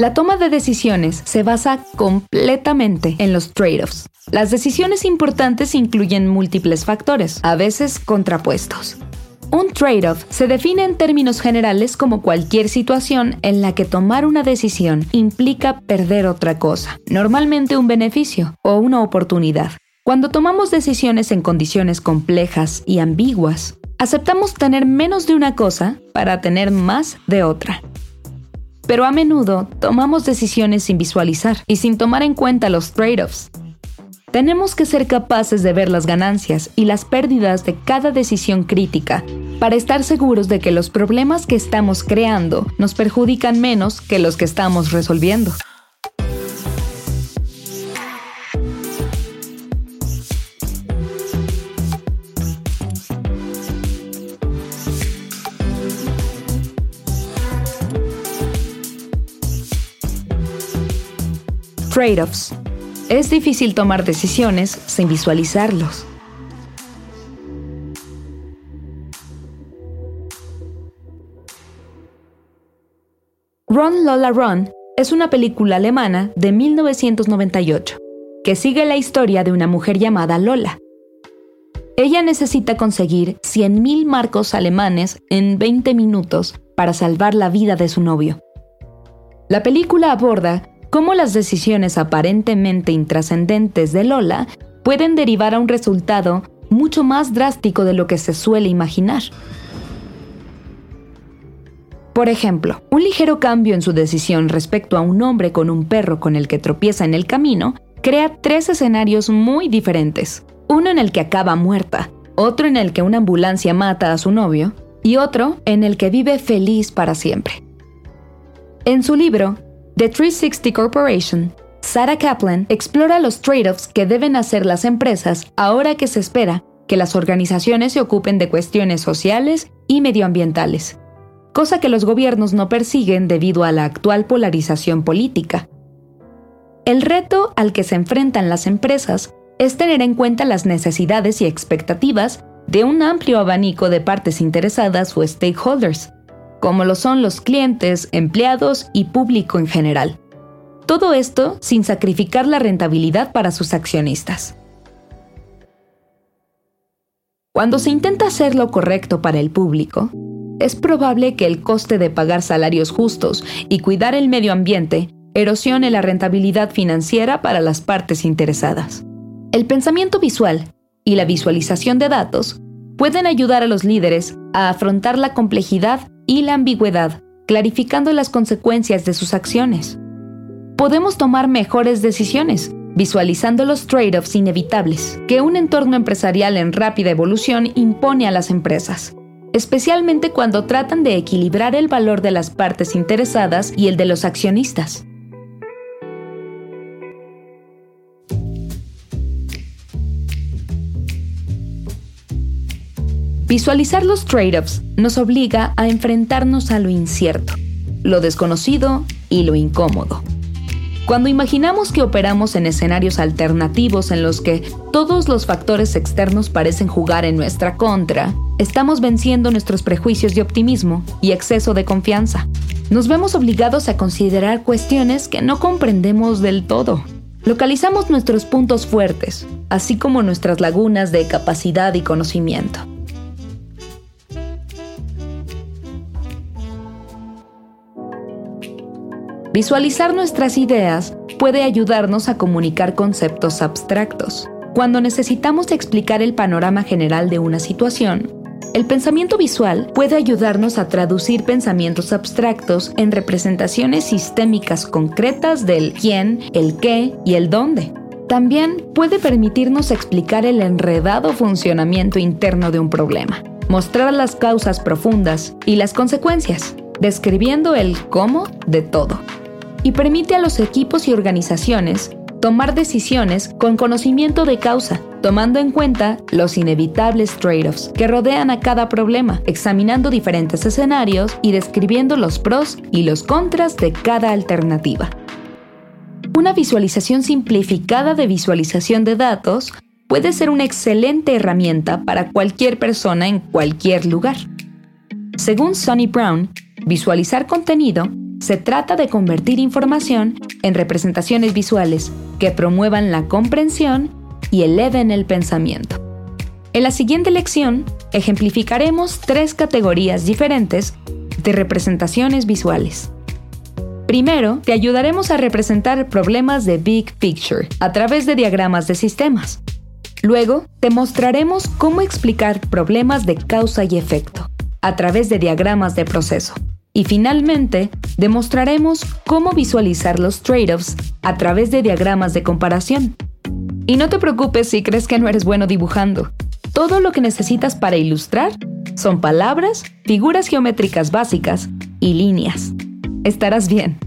La toma de decisiones se basa completamente en los trade-offs. Las decisiones importantes incluyen múltiples factores, a veces contrapuestos. Un trade-off se define en términos generales como cualquier situación en la que tomar una decisión implica perder otra cosa, normalmente un beneficio o una oportunidad. Cuando tomamos decisiones en condiciones complejas y ambiguas, aceptamos tener menos de una cosa para tener más de otra. Pero a menudo tomamos decisiones sin visualizar y sin tomar en cuenta los trade-offs. Tenemos que ser capaces de ver las ganancias y las pérdidas de cada decisión crítica para estar seguros de que los problemas que estamos creando nos perjudican menos que los que estamos resolviendo. Trade-offs. Es difícil tomar decisiones sin visualizarlos. Run Lola Run es una película alemana de 1998 que sigue la historia de una mujer llamada Lola. Ella necesita conseguir 100.000 marcos alemanes en 20 minutos para salvar la vida de su novio. La película aborda cómo las decisiones aparentemente intrascendentes de Lola pueden derivar a un resultado mucho más drástico de lo que se suele imaginar. Por ejemplo, un ligero cambio en su decisión respecto a un hombre con un perro con el que tropieza en el camino crea tres escenarios muy diferentes. Uno en el que acaba muerta, otro en el que una ambulancia mata a su novio y otro en el que vive feliz para siempre. En su libro, The 360 Corporation, Sarah Kaplan explora los trade-offs que deben hacer las empresas ahora que se espera que las organizaciones se ocupen de cuestiones sociales y medioambientales cosa que los gobiernos no persiguen debido a la actual polarización política. El reto al que se enfrentan las empresas es tener en cuenta las necesidades y expectativas de un amplio abanico de partes interesadas o stakeholders, como lo son los clientes, empleados y público en general. Todo esto sin sacrificar la rentabilidad para sus accionistas. Cuando se intenta hacer lo correcto para el público, es probable que el coste de pagar salarios justos y cuidar el medio ambiente erosione la rentabilidad financiera para las partes interesadas. El pensamiento visual y la visualización de datos pueden ayudar a los líderes a afrontar la complejidad y la ambigüedad, clarificando las consecuencias de sus acciones. Podemos tomar mejores decisiones, visualizando los trade-offs inevitables que un entorno empresarial en rápida evolución impone a las empresas especialmente cuando tratan de equilibrar el valor de las partes interesadas y el de los accionistas. Visualizar los trade-offs nos obliga a enfrentarnos a lo incierto, lo desconocido y lo incómodo. Cuando imaginamos que operamos en escenarios alternativos en los que todos los factores externos parecen jugar en nuestra contra, estamos venciendo nuestros prejuicios de optimismo y exceso de confianza. Nos vemos obligados a considerar cuestiones que no comprendemos del todo. Localizamos nuestros puntos fuertes, así como nuestras lagunas de capacidad y conocimiento. Visualizar nuestras ideas puede ayudarnos a comunicar conceptos abstractos. Cuando necesitamos explicar el panorama general de una situación, el pensamiento visual puede ayudarnos a traducir pensamientos abstractos en representaciones sistémicas concretas del quién, el qué y el dónde. También puede permitirnos explicar el enredado funcionamiento interno de un problema, mostrar las causas profundas y las consecuencias, describiendo el cómo de todo y permite a los equipos y organizaciones tomar decisiones con conocimiento de causa, tomando en cuenta los inevitables trade-offs que rodean a cada problema, examinando diferentes escenarios y describiendo los pros y los contras de cada alternativa. Una visualización simplificada de visualización de datos puede ser una excelente herramienta para cualquier persona en cualquier lugar. Según Sonny Brown, visualizar contenido se trata de convertir información en representaciones visuales que promuevan la comprensión y eleven el pensamiento. En la siguiente lección, ejemplificaremos tres categorías diferentes de representaciones visuales. Primero, te ayudaremos a representar problemas de Big Picture a través de diagramas de sistemas. Luego, te mostraremos cómo explicar problemas de causa y efecto a través de diagramas de proceso. Y finalmente, demostraremos cómo visualizar los trade-offs a través de diagramas de comparación. Y no te preocupes si crees que no eres bueno dibujando. Todo lo que necesitas para ilustrar son palabras, figuras geométricas básicas y líneas. Estarás bien.